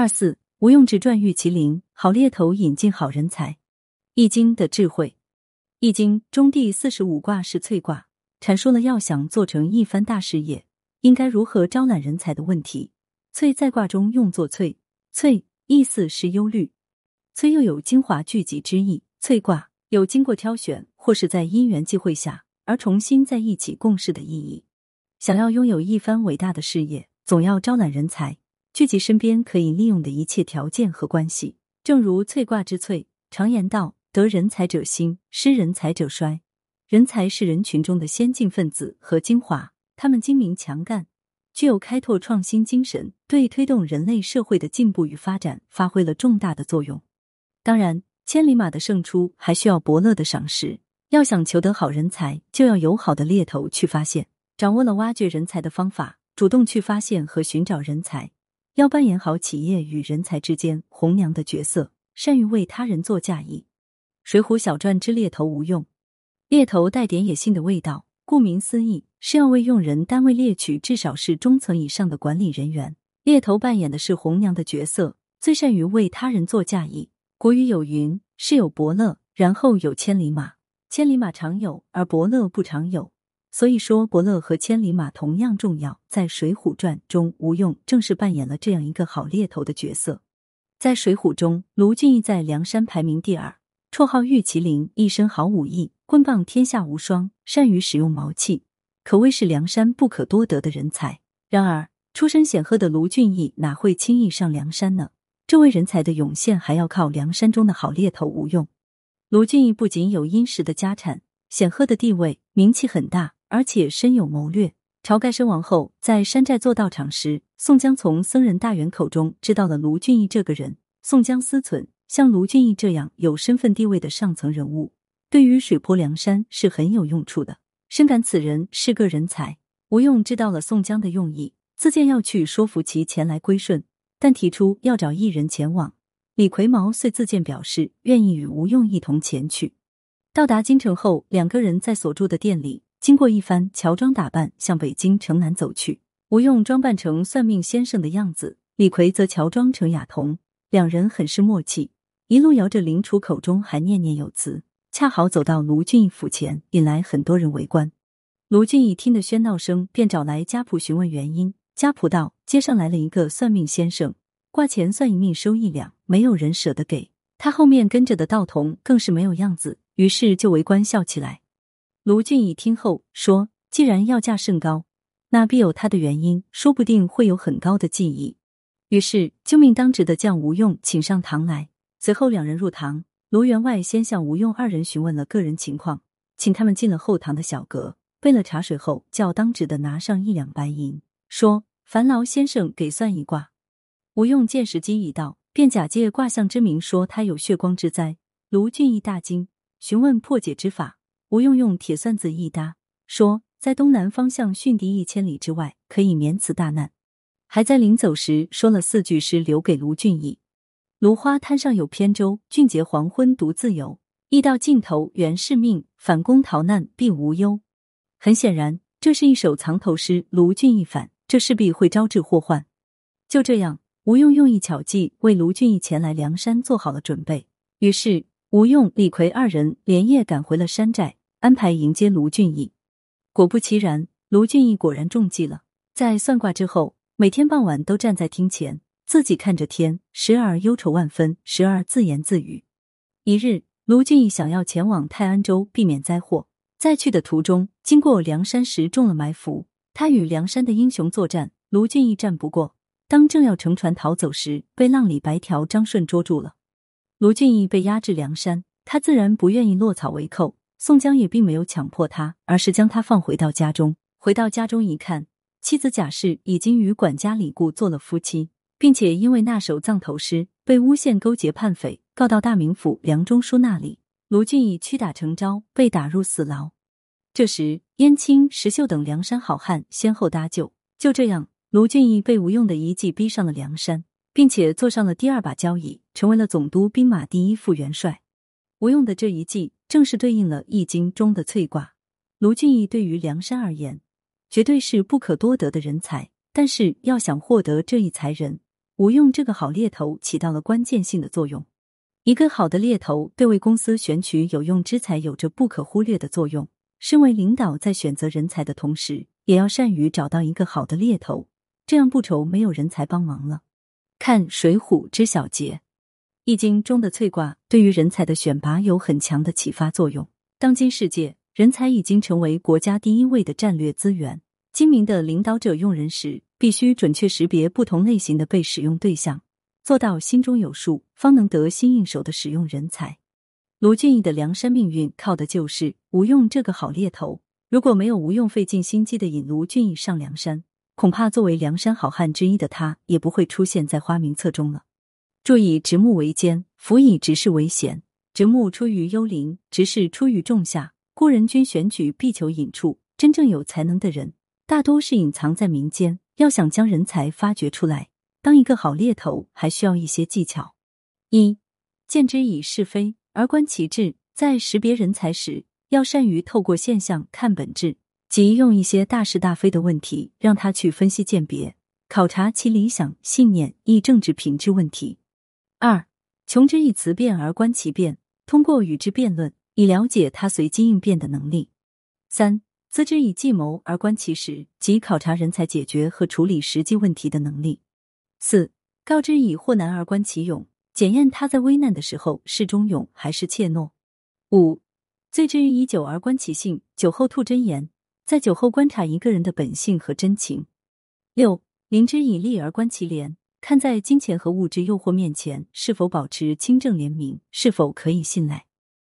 二四，无用之传玉麒麟，好猎头引进好人才。易经的智慧，易经中第四十五卦是萃卦，阐述了要想做成一番大事业，应该如何招揽人才的问题。萃在卦中用作萃，萃意思是忧虑，萃又有精华聚集之意。萃卦有经过挑选或是在因缘际会下而重新在一起共事的意义。想要拥有一番伟大的事业，总要招揽人才。聚集身边可以利用的一切条件和关系，正如翠卦之翠。常言道：“得人才者兴，失人才者衰。”人才是人群中的先进分子和精华，他们精明强干，具有开拓创新精神，对推动人类社会的进步与发展发挥了重大的作用。当然，千里马的胜出还需要伯乐的赏识。要想求得好人才，就要有好的猎头去发现，掌握了挖掘人才的方法，主动去发现和寻找人才。要扮演好企业与人才之间红娘的角色，善于为他人做嫁衣。《水浒小传》之猎头吴用，猎头带点野性的味道，顾名思义是要为用人单位猎取至少是中层以上的管理人员。猎头扮演的是红娘的角色，最善于为他人做嫁衣。古语有云：“是有伯乐，然后有千里马。千里马常有，而伯乐不常有。”所以说，伯乐和千里马同样重要。在《水浒传》中，吴用正是扮演了这样一个好猎头的角色。在《水浒》中，卢俊义在梁山排名第二，绰号玉麒麟，一身好武艺，棍棒天下无双，善于使用毛器，可谓是梁山不可多得的人才。然而，出身显赫的卢俊义哪会轻易上梁山呢？这位人才的涌现，还要靠梁山中的好猎头吴用。卢俊义不仅有殷实的家产、显赫的地位、名气很大。而且深有谋略。晁盖身亡后，在山寨做道场时，宋江从僧人大员口中知道了卢俊义这个人。宋江思忖，像卢俊义这样有身份地位的上层人物，对于水泊梁山是很有用处的。深感此人是个人才，吴用知道了宋江的用意，自荐要去说服其前来归顺，但提出要找一人前往。李逵毛遂自荐表示愿意与吴用一同前去。到达京城后，两个人在所住的店里。经过一番乔装打扮，向北京城南走去。吴用装扮成算命先生的样子，李逵则乔装成哑童，两人很是默契，一路摇着铃杵，口中还念念有词。恰好走到卢俊义府前，引来很多人围观。卢俊义听得喧闹声，便找来家仆询问原因。家仆道：“街上来了一个算命先生，挂钱算一命收一两，没有人舍得给他。后面跟着的道童更是没有样子，于是就围观笑起来。”卢俊义听后说：“既然要价甚高，那必有他的原因，说不定会有很高的技艺。”于是就命当值的将吴用请上堂来。随后两人入堂，卢员外先向吴用二人询问了个人情况，请他们进了后堂的小阁，备了茶水后，叫当值的拿上一两白银，说：“烦劳先生给算一卦。”吴用见时机已到，便假借卦象之名说他有血光之灾。卢俊义大惊，询问破解之法。吴用用铁算子一搭，说在东南方向殉敌一千里之外，可以免此大难。还在临走时说了四句诗，留给卢俊义：“芦花滩上有扁舟，俊杰黄昏独自游。驿道尽头原是命，反攻逃难必无忧。”很显然，这是一首藏头诗。卢俊义反，这势必会招致祸患。就这样，吴用用一巧计，为卢俊义前来梁山做好了准备。于是，吴用、李逵二人连夜赶回了山寨。安排迎接卢俊义，果不其然，卢俊义果然中计了。在算卦之后，每天傍晚都站在厅前，自己看着天，时而忧愁万分，时而自言自语。一日，卢俊义想要前往泰安州避免灾祸，在去的途中，经过梁山时中了埋伏。他与梁山的英雄作战，卢俊义战不过，当正要乘船逃走时，被浪里白条张顺捉住了。卢俊义被押至梁山，他自然不愿意落草为寇。宋江也并没有强迫他，而是将他放回到家中。回到家中一看，妻子贾氏已经与管家李固做了夫妻，并且因为那首藏头诗被诬陷勾结叛匪，告到大名府梁中书那里。卢俊义屈打成招，被打入死牢。这时，燕青、石秀等梁山好汉先后搭救。就这样，卢俊义被吴用的一计逼上了梁山，并且坐上了第二把交椅，成为了总督兵马第一副元帅。吴用的这一计。正是对应了《易经》中的萃卦。卢俊义对于梁山而言，绝对是不可多得的人才。但是要想获得这一才人，吴用这个好猎头起到了关键性的作用。一个好的猎头对为公司选取有用之才有着不可忽略的作用。身为领导，在选择人才的同时，也要善于找到一个好的猎头，这样不愁没有人才帮忙了。看《水浒》之小结，《易经》中的翠卦对于人才的选拔有很强的启发作用。当今世界，人才已经成为国家第一位的战略资源。精明的领导者用人时，必须准确识别不同类型的被使用对象，做到心中有数，方能得心应手的使用人才。卢俊义的梁山命运靠的就是吴用这个好猎头。如果没有吴用费尽心机的引卢俊义上梁山，恐怕作为梁山好汉之一的他也不会出现在花名册中了。注意，直木为奸，辅以直事为贤。直木出于幽灵，直事出于仲夏。故人君选举必求隐处，真正有才能的人，大多是隐藏在民间。要想将人才发掘出来，当一个好猎头，还需要一些技巧。一见之以是非。而观其志，在识别人才时，要善于透过现象看本质，即用一些大是大非的问题，让他去分析鉴别，考察其理想、信念、亦政治品质问题。二，穷之以辞辩而观其变，通过与之辩论，以了解他随机应变的能力。三，资之以计谋而观其实，即考察人才解决和处理实际问题的能力。四，告之以祸难而观其勇。检验他在危难的时候是忠勇还是怯懦。五，醉之以酒而观其性，酒后吐真言，在酒后观察一个人的本性和真情。六，临之以利而观其廉，看在金钱和物质诱惑面前是否保持清正廉明，是否可以信赖。